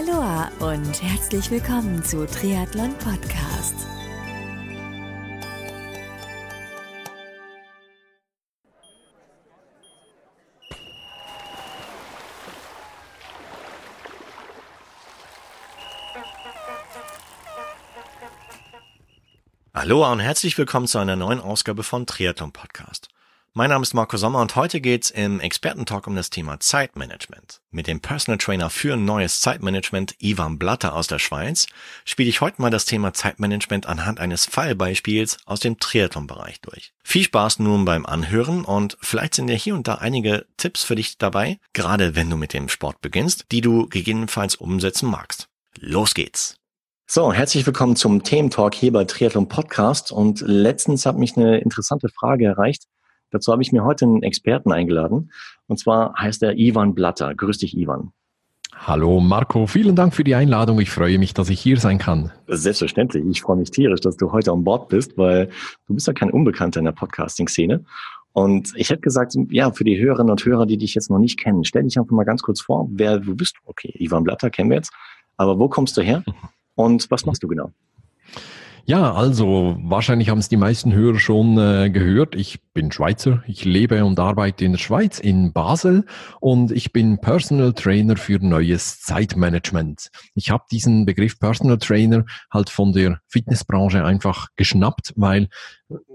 Aloha und herzlich willkommen zu Triathlon Podcast. Aloha und herzlich willkommen zu einer neuen Ausgabe von Triathlon Podcast. Mein Name ist Marco Sommer und heute geht's im Expertentalk um das Thema Zeitmanagement. Mit dem Personal Trainer für neues Zeitmanagement Ivan Blatter aus der Schweiz spiele ich heute mal das Thema Zeitmanagement anhand eines Fallbeispiels aus dem Triathlon-Bereich durch. Viel Spaß nun beim Anhören und vielleicht sind ja hier und da einige Tipps für dich dabei, gerade wenn du mit dem Sport beginnst, die du gegebenenfalls umsetzen magst. Los geht's! So, herzlich willkommen zum Thementalk hier bei Triathlon Podcast und letztens hat mich eine interessante Frage erreicht, Dazu habe ich mir heute einen Experten eingeladen. Und zwar heißt er Ivan Blatter. Grüß dich, Ivan. Hallo Marco, vielen Dank für die Einladung. Ich freue mich, dass ich hier sein kann. Selbstverständlich. Ich freue mich tierisch, dass du heute an Bord bist, weil du bist ja kein Unbekannter in der Podcasting-Szene. Und ich hätte gesagt, ja, für die Hörerinnen und Hörer, die dich jetzt noch nicht kennen, stell dich einfach mal ganz kurz vor, wer du bist. Okay, Ivan Blatter kennen wir jetzt. Aber wo kommst du her und was machst du genau? Ja, also wahrscheinlich haben es die meisten Hörer schon äh, gehört. Ich bin Schweizer, ich lebe und arbeite in der Schweiz, in Basel und ich bin Personal Trainer für neues Zeitmanagement. Ich habe diesen Begriff Personal Trainer halt von der Fitnessbranche einfach geschnappt, weil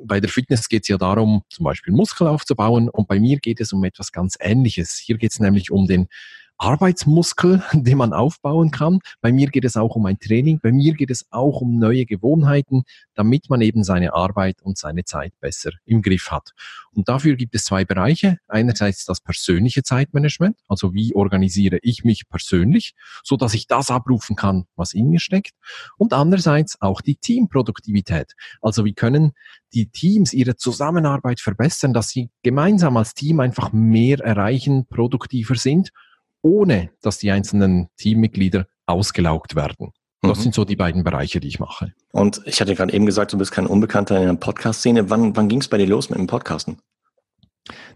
bei der Fitness geht es ja darum, zum Beispiel Muskel aufzubauen und bei mir geht es um etwas ganz Ähnliches. Hier geht es nämlich um den Arbeitsmuskel, den man aufbauen kann. Bei mir geht es auch um ein Training. Bei mir geht es auch um neue Gewohnheiten, damit man eben seine Arbeit und seine Zeit besser im Griff hat. Und dafür gibt es zwei Bereiche. Einerseits das persönliche Zeitmanagement, also wie organisiere ich mich persönlich, so dass ich das abrufen kann, was in mir steckt. Und andererseits auch die Teamproduktivität. Also wie können die Teams ihre Zusammenarbeit verbessern, dass sie gemeinsam als Team einfach mehr erreichen, produktiver sind ohne dass die einzelnen Teammitglieder ausgelaugt werden. Das mhm. sind so die beiden Bereiche, die ich mache. Und ich hatte gerade eben gesagt, du bist kein Unbekannter in der Podcast-Szene. Wann, wann ging es bei dir los mit dem Podcasten?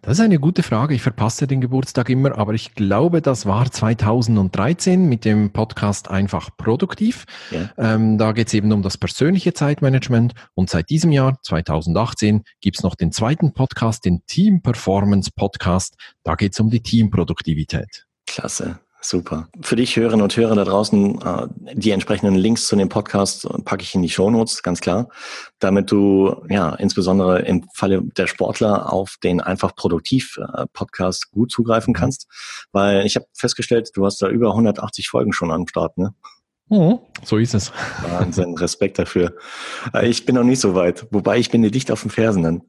Das ist eine gute Frage. Ich verpasse den Geburtstag immer, aber ich glaube, das war 2013 mit dem Podcast Einfach Produktiv. Ja. Ähm, da geht es eben um das persönliche Zeitmanagement. Und seit diesem Jahr, 2018, gibt es noch den zweiten Podcast, den Team Performance Podcast. Da geht es um die Teamproduktivität. Klasse. Super. Für dich Hörerinnen und Hörer da draußen, äh, die entsprechenden Links zu dem Podcast packe ich in die Shownotes, ganz klar, damit du ja insbesondere im Falle der Sportler auf den einfach produktiv äh, Podcast gut zugreifen kannst, weil ich habe festgestellt, du hast da über 180 Folgen schon am Start, ne? Mhm, so ist es. Wahnsinn, Respekt dafür. Äh, ich bin noch nicht so weit, wobei ich bin dir dicht auf dem Fersen dann.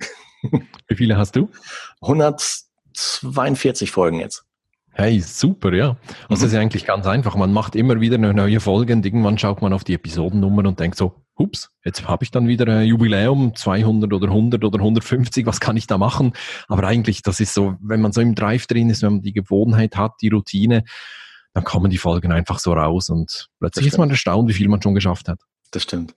Wie viele hast du? 142 Folgen jetzt. Hey, super, ja. Also mhm. es ist eigentlich ganz einfach. Man macht immer wieder eine neue Folge und irgendwann schaut man auf die Episodennummer und denkt so, hups, jetzt habe ich dann wieder ein Jubiläum, 200 oder 100 oder 150, was kann ich da machen? Aber eigentlich, das ist so, wenn man so im Drive drin ist, wenn man die Gewohnheit hat, die Routine, dann kommen die Folgen einfach so raus und plötzlich ist man erstaunt, wie viel man schon geschafft hat. Das stimmt.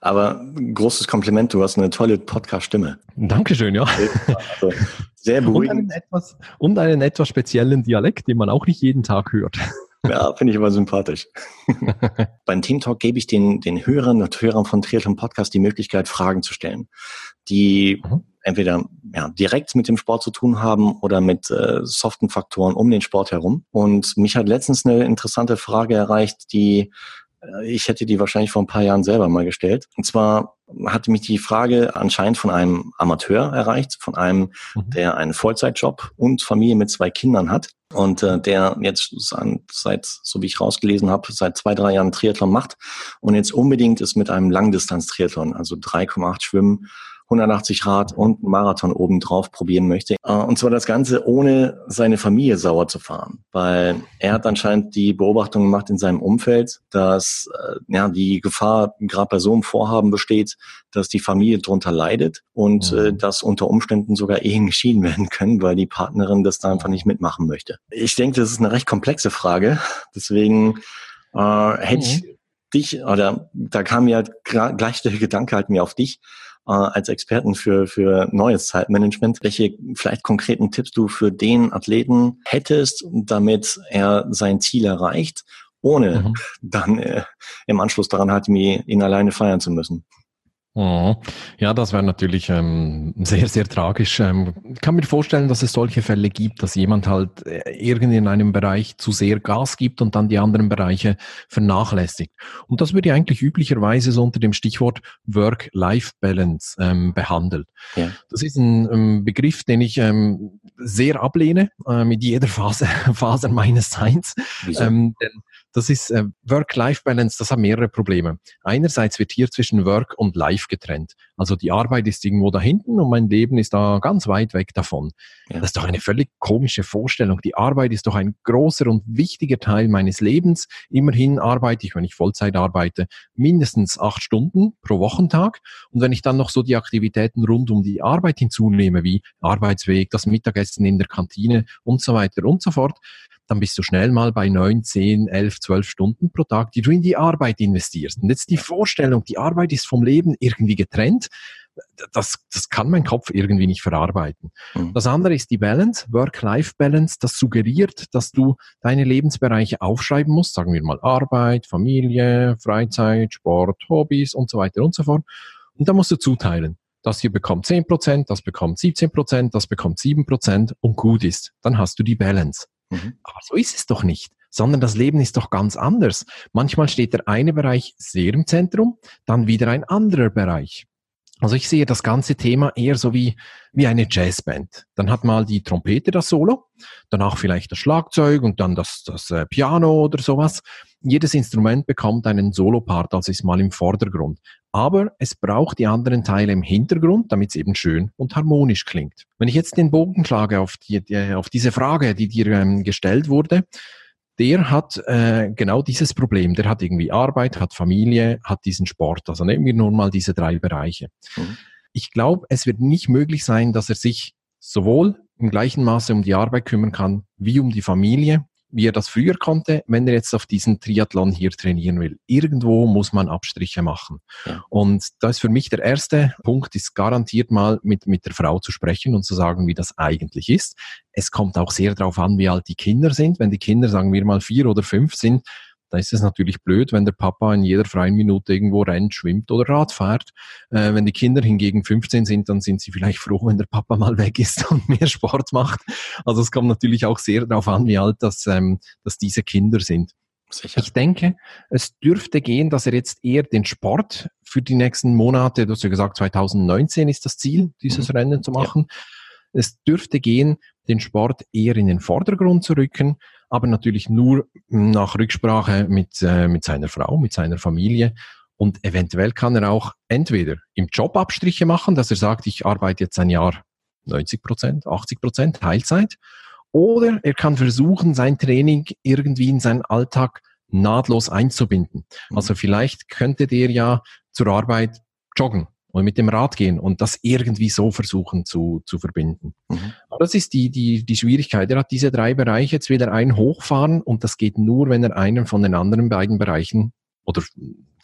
Aber großes Kompliment, du hast eine tolle Podcast-Stimme. Dankeschön, ja. Also, sehr beruhigend. Und einen, etwas, und einen etwas speziellen Dialekt, den man auch nicht jeden Tag hört. Ja, finde ich immer sympathisch. Beim Team Talk gebe ich den, den Hörern und Hörern von Triathlon Podcast die Möglichkeit, Fragen zu stellen, die mhm. entweder ja, direkt mit dem Sport zu tun haben oder mit äh, soften Faktoren um den Sport herum. Und mich hat letztens eine interessante Frage erreicht, die ich hätte die wahrscheinlich vor ein paar Jahren selber mal gestellt. Und zwar hatte mich die Frage anscheinend von einem Amateur erreicht, von einem, mhm. der einen Vollzeitjob und Familie mit zwei Kindern hat und äh, der jetzt seit, so wie ich rausgelesen habe, seit zwei, drei Jahren Triathlon macht und jetzt unbedingt ist mit einem Langdistanz-Triathlon, also 3,8 Schwimmen, 180 Rad und einen Marathon obendrauf probieren möchte. Äh, und zwar das Ganze ohne seine Familie sauer zu fahren. Weil er hat anscheinend die Beobachtung gemacht in seinem Umfeld, dass äh, ja die Gefahr gerade bei so einem Vorhaben besteht, dass die Familie drunter leidet und äh, mhm. dass unter Umständen sogar Ehen geschieden werden können, weil die Partnerin das da einfach nicht mitmachen möchte. Ich denke, das ist eine recht komplexe Frage. Deswegen äh, hätte ich mhm. dich, oder da kam mir halt gleich der Gedanke halt mir auf dich, äh, als Experten für, für neues Zeitmanagement, welche vielleicht konkreten Tipps du für den Athleten hättest, damit er sein Ziel erreicht ohne mhm. dann äh, im Anschluss daran halt ihn alleine feiern zu müssen. Mhm. Ja, das wäre natürlich ähm, sehr, sehr tragisch. Ähm, ich kann mir vorstellen, dass es solche Fälle gibt, dass jemand halt äh, irgendwie in einem Bereich zu sehr Gas gibt und dann die anderen Bereiche vernachlässigt. Und das wird ja eigentlich üblicherweise so unter dem Stichwort Work-Life-Balance ähm, behandelt. Ja. Das ist ein ähm, Begriff, den ich ähm, sehr ablehne äh, mit jeder Phase, Phase meines Seins. Ähm, denn das ist äh, Work-Life-Balance, das hat mehrere Probleme. Einerseits wird hier zwischen Work und Life getrennt. Also die Arbeit ist irgendwo da hinten und mein Leben ist da ganz weit weg davon. Ja. Das ist doch eine völlig komische Vorstellung. Die Arbeit ist doch ein großer und wichtiger Teil meines Lebens. Immerhin arbeite ich, wenn ich Vollzeit arbeite, mindestens acht Stunden pro Wochentag. Und wenn ich dann noch so die Aktivitäten rund um die Arbeit hinzunehme, wie Arbeitsweg, das Mittagessen in der Kantine und so weiter und so fort, dann bist du schnell mal bei neun, zehn, elf, zwölf Stunden pro Tag, die du in die Arbeit investierst. Und jetzt die Vorstellung, die Arbeit ist vom Leben irgendwie getrennt, das, das kann mein Kopf irgendwie nicht verarbeiten. Mhm. Das andere ist die Balance, Work-Life-Balance. Das suggeriert, dass du deine Lebensbereiche aufschreiben musst, sagen wir mal Arbeit, Familie, Freizeit, Sport, Hobbys und so weiter und so fort. Und da musst du zuteilen. Das hier bekommt 10%, das bekommt 17%, das bekommt 7% und gut ist. Dann hast du die Balance. Mhm. Aber so ist es doch nicht, sondern das Leben ist doch ganz anders. Manchmal steht der eine Bereich sehr im Zentrum, dann wieder ein anderer Bereich. Also ich sehe das ganze Thema eher so wie, wie eine Jazzband. Dann hat mal die Trompete das Solo, danach vielleicht das Schlagzeug und dann das, das äh, Piano oder sowas. Jedes Instrument bekommt einen Solopart, also ist mal im Vordergrund. Aber es braucht die anderen Teile im Hintergrund, damit es eben schön und harmonisch klingt. Wenn ich jetzt den Bogen schlage auf, die, die, auf diese Frage, die dir ähm, gestellt wurde, der hat äh, genau dieses Problem. Der hat irgendwie Arbeit, hat Familie, hat diesen Sport. Also nehmen wir nun mal diese drei Bereiche. Mhm. Ich glaube, es wird nicht möglich sein, dass er sich sowohl im gleichen Maße um die Arbeit kümmern kann, wie um die Familie wie er das früher konnte, wenn er jetzt auf diesen Triathlon hier trainieren will. Irgendwo muss man Abstriche machen. Ja. Und da ist für mich der erste Punkt, ist garantiert mal mit, mit der Frau zu sprechen und zu sagen, wie das eigentlich ist. Es kommt auch sehr darauf an, wie alt die Kinder sind. Wenn die Kinder, sagen wir mal, vier oder fünf sind, da ist es natürlich blöd, wenn der Papa in jeder freien Minute irgendwo rennt, schwimmt oder Rad fährt. Äh, wenn die Kinder hingegen 15 sind, dann sind sie vielleicht froh, wenn der Papa mal weg ist und mehr Sport macht. Also es kommt natürlich auch sehr darauf an, wie alt das, ähm, dass diese Kinder sind. Sicher. Ich denke, es dürfte gehen, dass er jetzt eher den Sport für die nächsten Monate, du hast ja gesagt, 2019 ist das Ziel, dieses mhm. Rennen zu machen. Ja. Es dürfte gehen, den Sport eher in den Vordergrund zu rücken, aber natürlich nur nach Rücksprache mit, äh, mit seiner Frau, mit seiner Familie. Und eventuell kann er auch entweder im Job Abstriche machen, dass er sagt, ich arbeite jetzt ein Jahr 90 Prozent, 80 Prozent Teilzeit. Oder er kann versuchen, sein Training irgendwie in seinen Alltag nahtlos einzubinden. Mhm. Also vielleicht könnte der ja zur Arbeit joggen und mit dem Rad gehen und das irgendwie so versuchen zu, zu verbinden. Mhm. Das ist die, die, die Schwierigkeit. Er hat diese drei Bereiche, jetzt will er einen hochfahren und das geht nur, wenn er einen von den anderen beiden Bereichen oder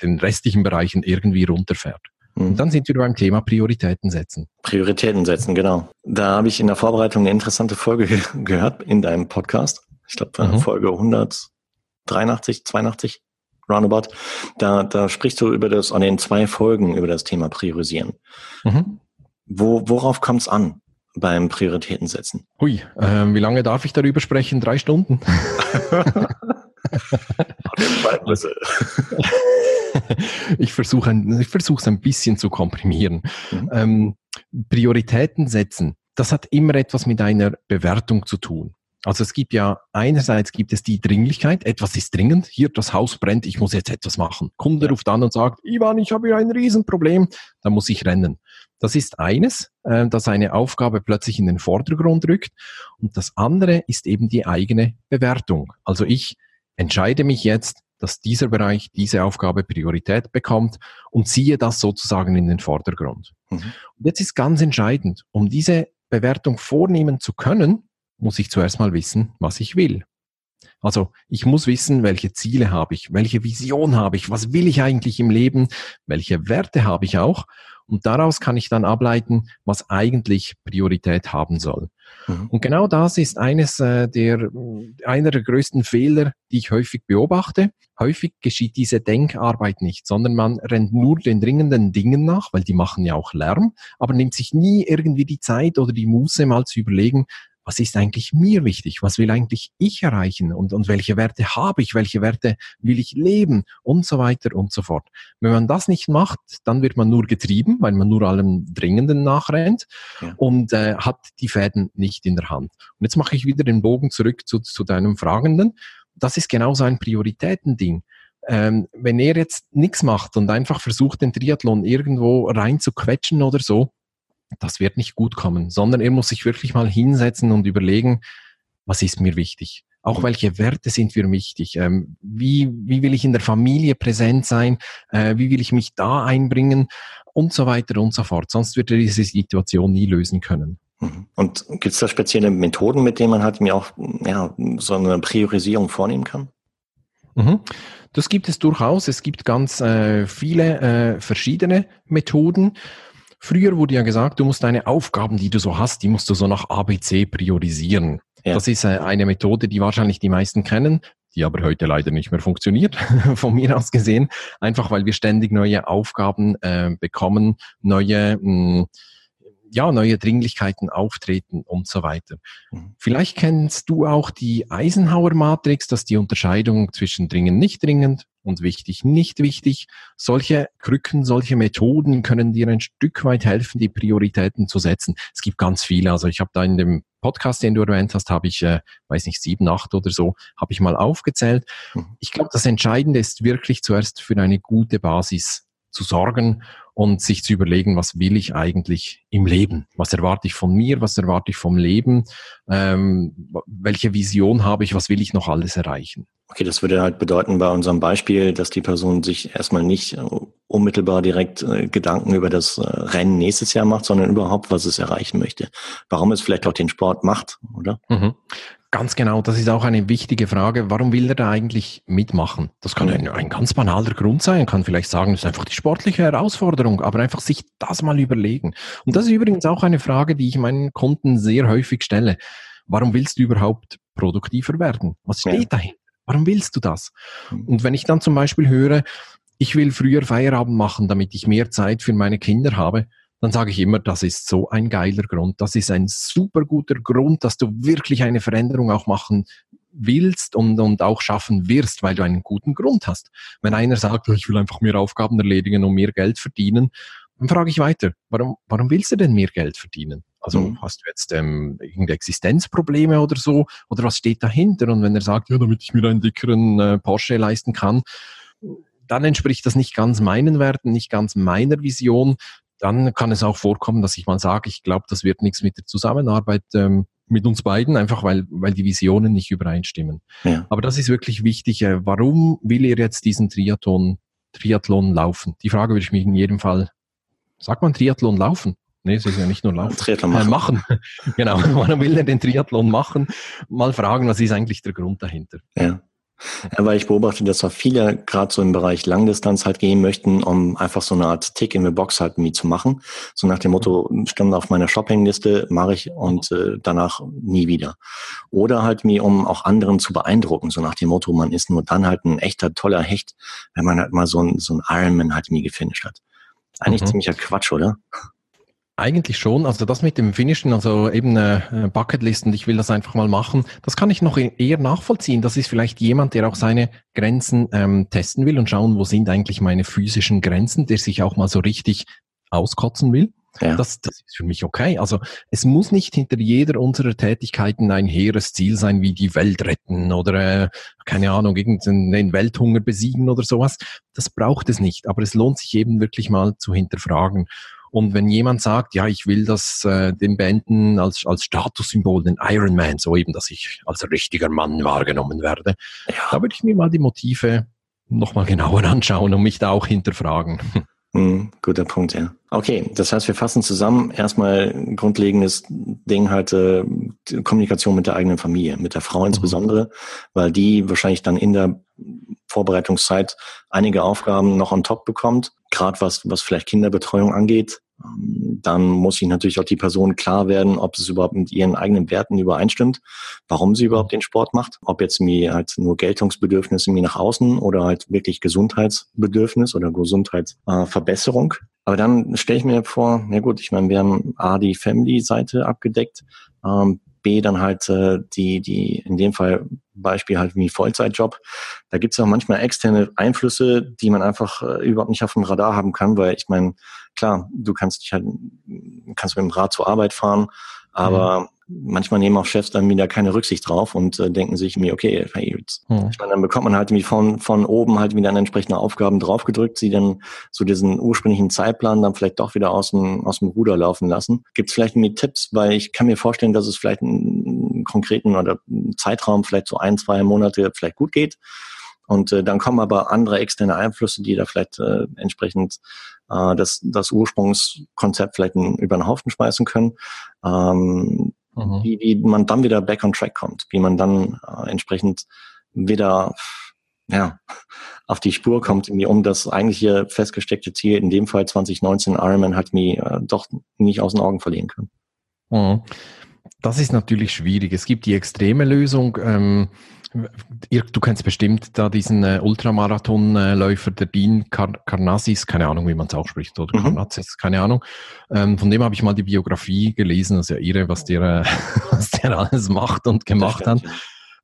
den restlichen Bereichen irgendwie runterfährt. Mhm. Und dann sind wir beim Thema Prioritäten setzen. Prioritäten setzen, genau. Da habe ich in der Vorbereitung eine interessante Folge gehört in deinem Podcast. Ich glaube, mhm. Folge 183, 82 roundabout, da, da sprichst du über das, an den zwei Folgen über das Thema Priorisieren. Mhm. Wo, worauf kommt es an beim Prioritäten setzen? Hui, äh, wie lange darf ich darüber sprechen? Drei Stunden? ich versuche versuche ein bisschen zu komprimieren. Mhm. Ähm, Prioritäten setzen, das hat immer etwas mit einer Bewertung zu tun. Also es gibt ja einerseits gibt es die Dringlichkeit, etwas ist dringend, hier das Haus brennt, ich muss jetzt etwas machen. Kunde ruft an und sagt, Ivan, ich habe hier ein Riesenproblem, da muss ich rennen. Das ist eines, äh, dass eine Aufgabe plötzlich in den Vordergrund rückt. Und das andere ist eben die eigene Bewertung. Also ich entscheide mich jetzt, dass dieser Bereich, diese Aufgabe Priorität bekommt und ziehe das sozusagen in den Vordergrund. Mhm. Und jetzt ist ganz entscheidend, um diese Bewertung vornehmen zu können, muss ich zuerst mal wissen, was ich will. Also ich muss wissen, welche Ziele habe ich, welche Vision habe ich, was will ich eigentlich im Leben, welche Werte habe ich auch. Und daraus kann ich dann ableiten, was eigentlich Priorität haben soll. Mhm. Und genau das ist eines äh, der, einer der größten Fehler, die ich häufig beobachte. Häufig geschieht diese Denkarbeit nicht, sondern man rennt nur den dringenden Dingen nach, weil die machen ja auch Lärm, aber nimmt sich nie irgendwie die Zeit oder die Muße mal zu überlegen, was ist eigentlich mir wichtig? Was will eigentlich ich erreichen? Und, und welche Werte habe ich? Welche Werte will ich leben? Und so weiter und so fort. Wenn man das nicht macht, dann wird man nur getrieben, weil man nur allem Dringenden nachrennt ja. und äh, hat die Fäden nicht in der Hand. Und jetzt mache ich wieder den Bogen zurück zu, zu deinem Fragenden. Das ist genau so ein Prioritätending. Ähm, wenn er jetzt nichts macht und einfach versucht, den Triathlon irgendwo rein zu quetschen oder so, das wird nicht gut kommen, sondern er muss sich wirklich mal hinsetzen und überlegen, was ist mir wichtig? Auch welche Werte sind mir wichtig? Ähm, wie, wie will ich in der Familie präsent sein? Äh, wie will ich mich da einbringen? Und so weiter und so fort. Sonst wird er diese Situation nie lösen können. Mhm. Und gibt es da spezielle Methoden, mit denen man halt mir auch ja, so eine Priorisierung vornehmen kann? Mhm. Das gibt es durchaus. Es gibt ganz äh, viele äh, verschiedene Methoden. Früher wurde ja gesagt, du musst deine Aufgaben, die du so hast, die musst du so nach ABC priorisieren. Ja. Das ist äh, eine Methode, die wahrscheinlich die meisten kennen, die aber heute leider nicht mehr funktioniert, von mir aus gesehen, einfach weil wir ständig neue Aufgaben äh, bekommen, neue mh, hm, ja, neue Dringlichkeiten auftreten und so weiter. Mhm. Vielleicht kennst du auch die Eisenhower-Matrix, dass die Unterscheidung zwischen dringend, nicht dringend und wichtig, nicht wichtig. Solche Krücken, solche Methoden können dir ein Stück weit helfen, die Prioritäten zu setzen. Es gibt ganz viele. Also ich habe da in dem Podcast, den du erwähnt hast, habe ich, äh, weiß nicht, sieben, acht oder so, habe ich mal aufgezählt. Mhm. Ich glaube, das Entscheidende ist wirklich zuerst für eine gute Basis zu sorgen und sich zu überlegen, was will ich eigentlich im Leben? Was erwarte ich von mir? Was erwarte ich vom Leben? Ähm, welche Vision habe ich? Was will ich noch alles erreichen? Okay, das würde halt bedeuten bei unserem Beispiel, dass die Person sich erstmal nicht äh, unmittelbar direkt äh, Gedanken über das äh, Rennen nächstes Jahr macht, sondern überhaupt, was es erreichen möchte. Warum es vielleicht auch den Sport macht, oder? Mhm. Ganz genau, das ist auch eine wichtige Frage. Warum will er da eigentlich mitmachen? Das kann ein, ein ganz banaler Grund sein. kann vielleicht sagen, das ist einfach die sportliche Herausforderung, aber einfach sich das mal überlegen. Und das ist übrigens auch eine Frage, die ich meinen Kunden sehr häufig stelle. Warum willst du überhaupt produktiver werden? Was steht ja. dahinter? Warum willst du das? Hm. Und wenn ich dann zum Beispiel höre, ich will früher Feierabend machen, damit ich mehr Zeit für meine Kinder habe, dann sage ich immer, das ist so ein geiler Grund. Das ist ein super guter Grund, dass du wirklich eine Veränderung auch machen willst und, und auch schaffen wirst, weil du einen guten Grund hast. Wenn einer sagt, ich will einfach mehr Aufgaben erledigen und mehr Geld verdienen, dann frage ich weiter, warum, warum willst du denn mehr Geld verdienen? Also mhm. hast du jetzt ähm, irgendeine Existenzprobleme oder so? Oder was steht dahinter? Und wenn er sagt, ja, damit ich mir einen dickeren äh, Porsche leisten kann, dann entspricht das nicht ganz meinen Werten, nicht ganz meiner Vision dann kann es auch vorkommen, dass ich mal sage, ich glaube, das wird nichts mit der Zusammenarbeit ähm, mit uns beiden, einfach weil, weil die Visionen nicht übereinstimmen. Ja. Aber das ist wirklich wichtig. Äh, warum will ihr jetzt diesen Triathlon, Triathlon laufen? Die Frage würde ich mir in jedem Fall, sagt man Triathlon laufen? Nee, es ist ja nicht nur laufen. Triathlon machen. Äh, machen. genau. Warum will er den Triathlon machen? Mal fragen, was ist eigentlich der Grund dahinter? Ja. Aber ich beobachte, dass auch viele gerade so im Bereich Langdistanz halt gehen möchten, um einfach so eine Art Tick in the Box halt nie zu machen. So nach dem Motto, stand auf meiner Shoppingliste, mache ich und äh, danach nie wieder. Oder halt mir, um auch anderen zu beeindrucken, so nach dem Motto, man ist nur dann halt ein echter, toller Hecht, wenn man halt mal so ein, so ein Ironman halt nie gefinisht hat. Eigentlich mhm. ziemlicher Quatsch, oder? Eigentlich schon. Also das mit dem Finishen, also eben äh, Bucketlisten, ich will das einfach mal machen, das kann ich noch e-, eher nachvollziehen. Das ist vielleicht jemand, der auch seine Grenzen ähm, testen will und schauen, wo sind eigentlich meine physischen Grenzen, der sich auch mal so richtig auskotzen will. Ja. Das, das ist für mich okay. Also es muss nicht hinter jeder unserer Tätigkeiten ein hehres Ziel sein, wie die Welt retten oder äh, keine Ahnung, irgendeinen Welthunger besiegen oder sowas. Das braucht es nicht. Aber es lohnt sich eben wirklich mal zu hinterfragen. Und wenn jemand sagt, ja, ich will das äh, den beenden als, als Statussymbol, den Iron Man, so eben, dass ich als richtiger Mann wahrgenommen werde, ja. da würde ich mir mal die Motive nochmal genauer anschauen und mich da auch hinterfragen. Mhm, guter Punkt, ja. Okay, das heißt, wir fassen zusammen. Erstmal grundlegendes Ding halt äh, Kommunikation mit der eigenen Familie, mit der Frau mhm. insbesondere, weil die wahrscheinlich dann in der Vorbereitungszeit einige Aufgaben noch on top bekommt, gerade was, was vielleicht Kinderbetreuung angeht. Ähm, dann muss sich natürlich auch die Person klar werden, ob es überhaupt mit ihren eigenen Werten übereinstimmt, warum sie überhaupt den Sport macht, ob jetzt mir halt nur Geltungsbedürfnisse mir nach außen oder halt wirklich Gesundheitsbedürfnis oder Gesundheitsverbesserung. Aber dann stelle ich mir vor, na gut, ich meine, wir haben A, die Family-Seite abgedeckt, ähm, B, dann halt äh, die, die, in dem Fall Beispiel halt wie Vollzeitjob. Da gibt es auch manchmal externe Einflüsse, die man einfach äh, überhaupt nicht auf dem Radar haben kann, weil ich meine, klar, du kannst dich halt, kannst mit dem Rad zur Arbeit fahren, aber mhm manchmal nehmen auch Chefs dann wieder keine Rücksicht drauf und äh, denken sich mir, okay, hey, jetzt, hm. ich meine, dann bekommt man halt irgendwie von, von oben halt wieder entsprechende Aufgaben draufgedrückt, sie dann so diesen ursprünglichen Zeitplan dann vielleicht doch wieder aus dem, aus dem Ruder laufen lassen. Gibt es vielleicht mir Tipps, weil ich kann mir vorstellen, dass es vielleicht einen konkreten oder einen Zeitraum, vielleicht so ein, zwei Monate vielleicht gut geht. Und äh, dann kommen aber andere externe Einflüsse, die da vielleicht äh, entsprechend äh, das, das Ursprungskonzept vielleicht über den Haufen schmeißen können. Ähm, mhm. wie, wie man dann wieder back on track kommt, wie man dann äh, entsprechend wieder ja, auf die Spur kommt, um das eigentliche festgesteckte Ziel, in dem Fall 2019 Ironman, hat mir äh, doch nicht aus den Augen verlieren können. Mhm. Das ist natürlich schwierig. Es gibt die extreme Lösung. Ähm, du kennst bestimmt da diesen äh, Ultramarathonläufer, der Dean Car Carnassis, keine Ahnung, wie man es ausspricht, oder mhm. Keine Ahnung. Ähm, von dem habe ich mal die Biografie gelesen, das ist ja irre, was der, äh, was der alles macht und gemacht hat.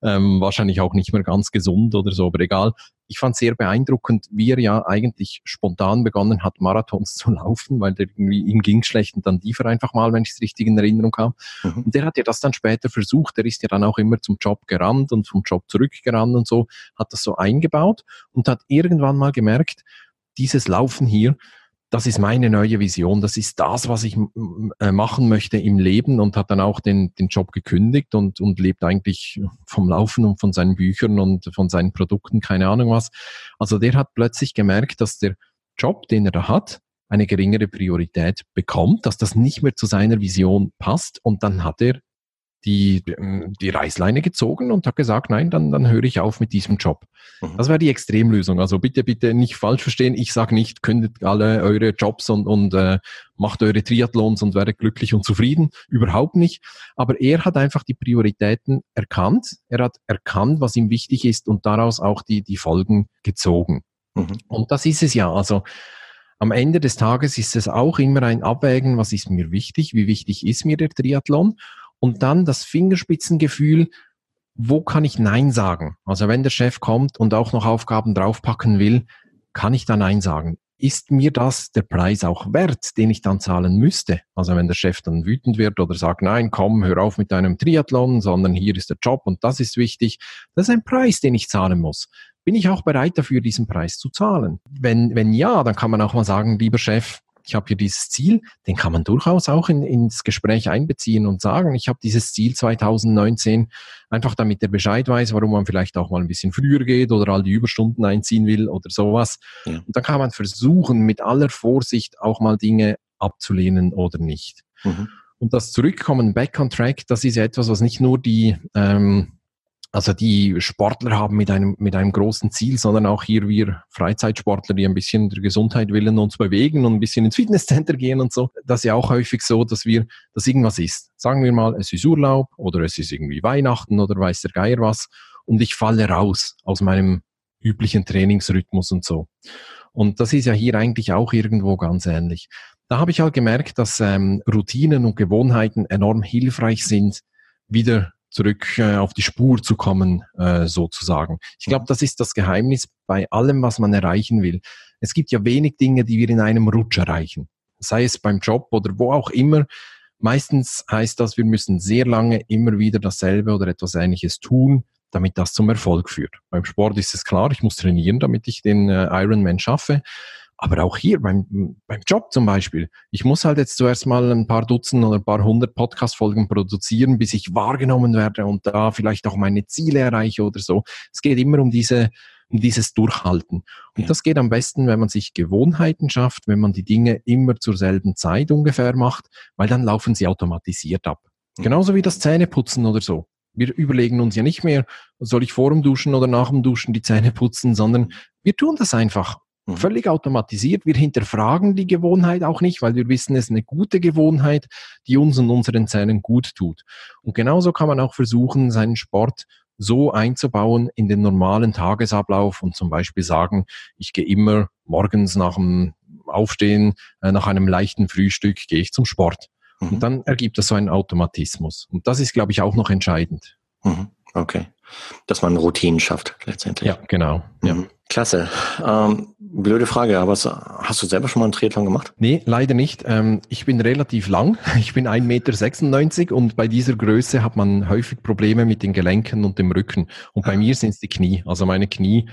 Ähm, wahrscheinlich auch nicht mehr ganz gesund oder so, aber egal. Ich fand sehr beeindruckend, wie er ja eigentlich spontan begonnen hat, Marathons zu laufen, weil der irgendwie, ihm ging schlecht und dann lief er einfach mal, wenn ich es richtig in Erinnerung habe. Mhm. Und der hat ja das dann später versucht. Der ist ja dann auch immer zum Job gerannt und vom Job zurückgerannt und so, hat das so eingebaut und hat irgendwann mal gemerkt, dieses Laufen hier, das ist meine neue Vision, das ist das, was ich äh, machen möchte im Leben und hat dann auch den, den Job gekündigt und, und lebt eigentlich vom Laufen und von seinen Büchern und von seinen Produkten, keine Ahnung was. Also der hat plötzlich gemerkt, dass der Job, den er da hat, eine geringere Priorität bekommt, dass das nicht mehr zu seiner Vision passt und dann hat er die, ähm, die Reißleine gezogen und hat gesagt, nein, dann, dann höre ich auf mit diesem Job. Mhm. Das wäre die Extremlösung. Also bitte, bitte nicht falsch verstehen. Ich sage nicht, kündet alle eure Jobs und, und äh, macht eure Triathlons und werdet glücklich und zufrieden. Überhaupt nicht. Aber er hat einfach die Prioritäten erkannt. Er hat erkannt, was ihm wichtig ist und daraus auch die, die Folgen gezogen. Mhm. Und das ist es ja. Also am Ende des Tages ist es auch immer ein Abwägen, was ist mir wichtig, wie wichtig ist mir der Triathlon und dann das Fingerspitzengefühl, wo kann ich Nein sagen? Also wenn der Chef kommt und auch noch Aufgaben draufpacken will, kann ich da Nein sagen? Ist mir das der Preis auch wert, den ich dann zahlen müsste? Also wenn der Chef dann wütend wird oder sagt, nein, komm, hör auf mit deinem Triathlon, sondern hier ist der Job und das ist wichtig. Das ist ein Preis, den ich zahlen muss. Bin ich auch bereit dafür, diesen Preis zu zahlen? Wenn, wenn ja, dann kann man auch mal sagen, lieber Chef, ich habe hier dieses Ziel, den kann man durchaus auch in, ins Gespräch einbeziehen und sagen, ich habe dieses Ziel 2019, einfach damit er Bescheid weiß, warum man vielleicht auch mal ein bisschen früher geht oder all die Überstunden einziehen will oder sowas. Ja. Und dann kann man versuchen, mit aller Vorsicht auch mal Dinge abzulehnen oder nicht. Mhm. Und das Zurückkommen, back on track, das ist ja etwas, was nicht nur die ähm, also die Sportler haben mit einem, mit einem großen Ziel, sondern auch hier wir Freizeitsportler, die ein bisschen der Gesundheit willen uns bewegen und ein bisschen ins Fitnesscenter gehen und so. Das ist ja auch häufig so, dass wir, dass irgendwas ist. Sagen wir mal, es ist Urlaub oder es ist irgendwie Weihnachten oder weiß der Geier was und ich falle raus aus meinem üblichen Trainingsrhythmus und so. Und das ist ja hier eigentlich auch irgendwo ganz ähnlich. Da habe ich halt gemerkt, dass ähm, Routinen und Gewohnheiten enorm hilfreich sind, wieder zurück äh, auf die Spur zu kommen, äh, sozusagen. Ich glaube, das ist das Geheimnis bei allem, was man erreichen will. Es gibt ja wenig Dinge, die wir in einem Rutsch erreichen. Sei es beim Job oder wo auch immer. Meistens heißt das, wir müssen sehr lange immer wieder dasselbe oder etwas Ähnliches tun, damit das zum Erfolg führt. Beim Sport ist es klar, ich muss trainieren, damit ich den äh, Ironman schaffe. Aber auch hier beim, beim Job zum Beispiel. Ich muss halt jetzt zuerst mal ein paar Dutzend oder ein paar hundert Podcast-Folgen produzieren, bis ich wahrgenommen werde und da vielleicht auch meine Ziele erreiche oder so. Es geht immer um diese, um dieses Durchhalten. Und ja. das geht am besten, wenn man sich Gewohnheiten schafft, wenn man die Dinge immer zur selben Zeit ungefähr macht, weil dann laufen sie automatisiert ab. Ja. Genauso wie das Zähneputzen oder so. Wir überlegen uns ja nicht mehr, soll ich vor dem Duschen oder nach dem Duschen die Zähne putzen, sondern wir tun das einfach Mhm. Völlig automatisiert. Wir hinterfragen die Gewohnheit auch nicht, weil wir wissen, es ist eine gute Gewohnheit, die uns und unseren Zähnen gut tut. Und genauso kann man auch versuchen, seinen Sport so einzubauen in den normalen Tagesablauf und zum Beispiel sagen, ich gehe immer morgens nach dem Aufstehen, äh, nach einem leichten Frühstück, gehe ich zum Sport. Mhm. Und dann ergibt das so einen Automatismus. Und das ist, glaube ich, auch noch entscheidend. Mhm. Okay. Dass man Routinen schafft, letztendlich. Ja, genau. Ja. Klasse. Ähm, blöde Frage, aber hast du selber schon mal einen Triathlon gemacht? Nee, leider nicht. Ähm, ich bin relativ lang. Ich bin 1,96 Meter und bei dieser Größe hat man häufig Probleme mit den Gelenken und dem Rücken. Und bei ah. mir sind es die Knie. Also meine Knie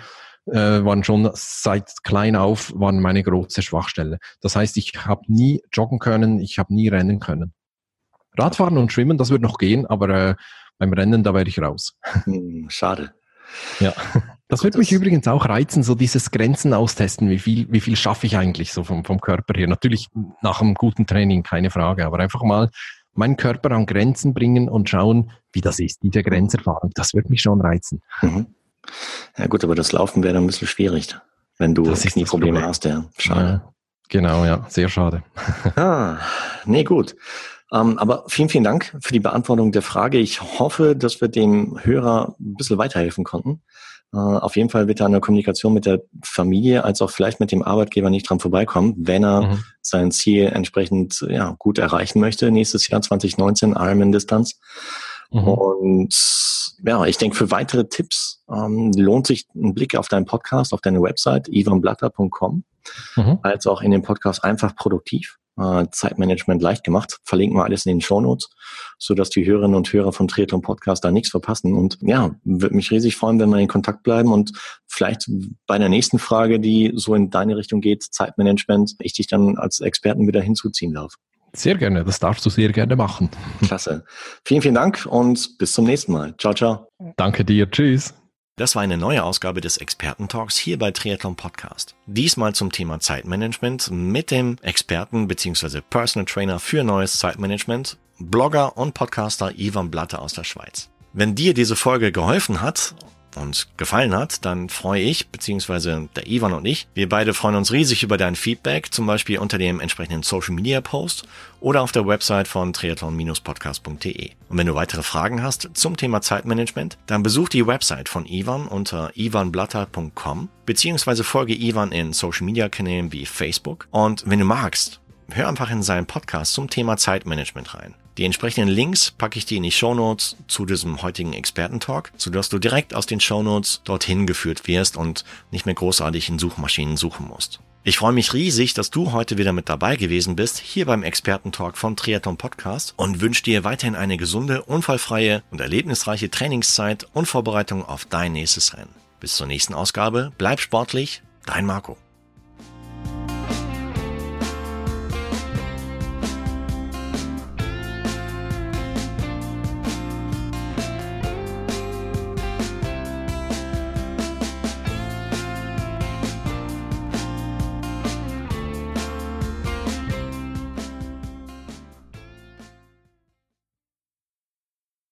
äh, waren schon seit klein auf waren meine große Schwachstelle. Das heißt, ich habe nie joggen können, ich habe nie rennen können. Radfahren und Schwimmen, das wird noch gehen, aber äh, beim Rennen, da wäre ich raus. Hm, schade. Ja. Das würde mich übrigens auch reizen, so dieses Grenzen austesten. Wie viel, wie viel schaffe ich eigentlich so vom, vom Körper her? Natürlich nach einem guten Training, keine Frage, aber einfach mal meinen Körper an Grenzen bringen und schauen, wie das ist, diese Grenzerfahrung. Das würde mich schon reizen. Mhm. Ja gut, aber das Laufen wäre dann ein bisschen schwierig, wenn du das Knieprobleme hast. Ja, schade. Ja, genau, ja, sehr schade. ah, nee, gut. Ähm, aber vielen, vielen Dank für die Beantwortung der Frage. Ich hoffe, dass wir dem Hörer ein bisschen weiterhelfen konnten. Äh, auf jeden Fall wird da eine Kommunikation mit der Familie als auch vielleicht mit dem Arbeitgeber nicht dran vorbeikommen, wenn er mhm. sein Ziel entsprechend ja, gut erreichen möchte. Nächstes Jahr 2019 Ironman-Distanz. Mhm. Und ja, ich denke, für weitere Tipps ähm, lohnt sich ein Blick auf deinen Podcast, auf deine Website, ivanblatter.com, mhm. als auch in dem Podcast einfach produktiv. Äh, Zeitmanagement leicht gemacht. Verlinken wir alles in den Show Notes, so dass die Hörerinnen und Hörer von Triathlon Podcast da nichts verpassen. Und ja, würde mich riesig freuen, wenn wir in Kontakt bleiben und vielleicht bei der nächsten Frage, die so in deine Richtung geht, Zeitmanagement, ich dich dann als Experten wieder hinzuziehen darf. Sehr gerne, das darfst du sehr gerne machen. Klasse. Vielen, vielen Dank und bis zum nächsten Mal. Ciao, ciao. Danke dir. Tschüss. Das war eine neue Ausgabe des Experten-Talks hier bei Triathlon Podcast. Diesmal zum Thema Zeitmanagement mit dem Experten bzw. Personal Trainer für neues Zeitmanagement, Blogger und Podcaster Ivan Blatter aus der Schweiz. Wenn dir diese Folge geholfen hat und gefallen hat, dann freue ich, beziehungsweise der Ivan und ich, wir beide freuen uns riesig über dein Feedback, zum Beispiel unter dem entsprechenden Social Media Post oder auf der Website von triathlon-podcast.de. Und wenn du weitere Fragen hast zum Thema Zeitmanagement, dann besuch die Website von Ivan unter ivanblatter.com, beziehungsweise folge Ivan in Social Media Kanälen wie Facebook. Und wenn du magst, hör einfach in seinen Podcast zum Thema Zeitmanagement rein. Die entsprechenden Links packe ich dir in die Shownotes zu diesem heutigen Expertentalk, sodass du direkt aus den Shownotes dorthin geführt wirst und nicht mehr großartig in Suchmaschinen suchen musst. Ich freue mich riesig, dass du heute wieder mit dabei gewesen bist, hier beim Expertentalk von Triathlon Podcast und wünsche dir weiterhin eine gesunde, unfallfreie und erlebnisreiche Trainingszeit und Vorbereitung auf dein nächstes Rennen. Bis zur nächsten Ausgabe, bleib sportlich, dein Marco.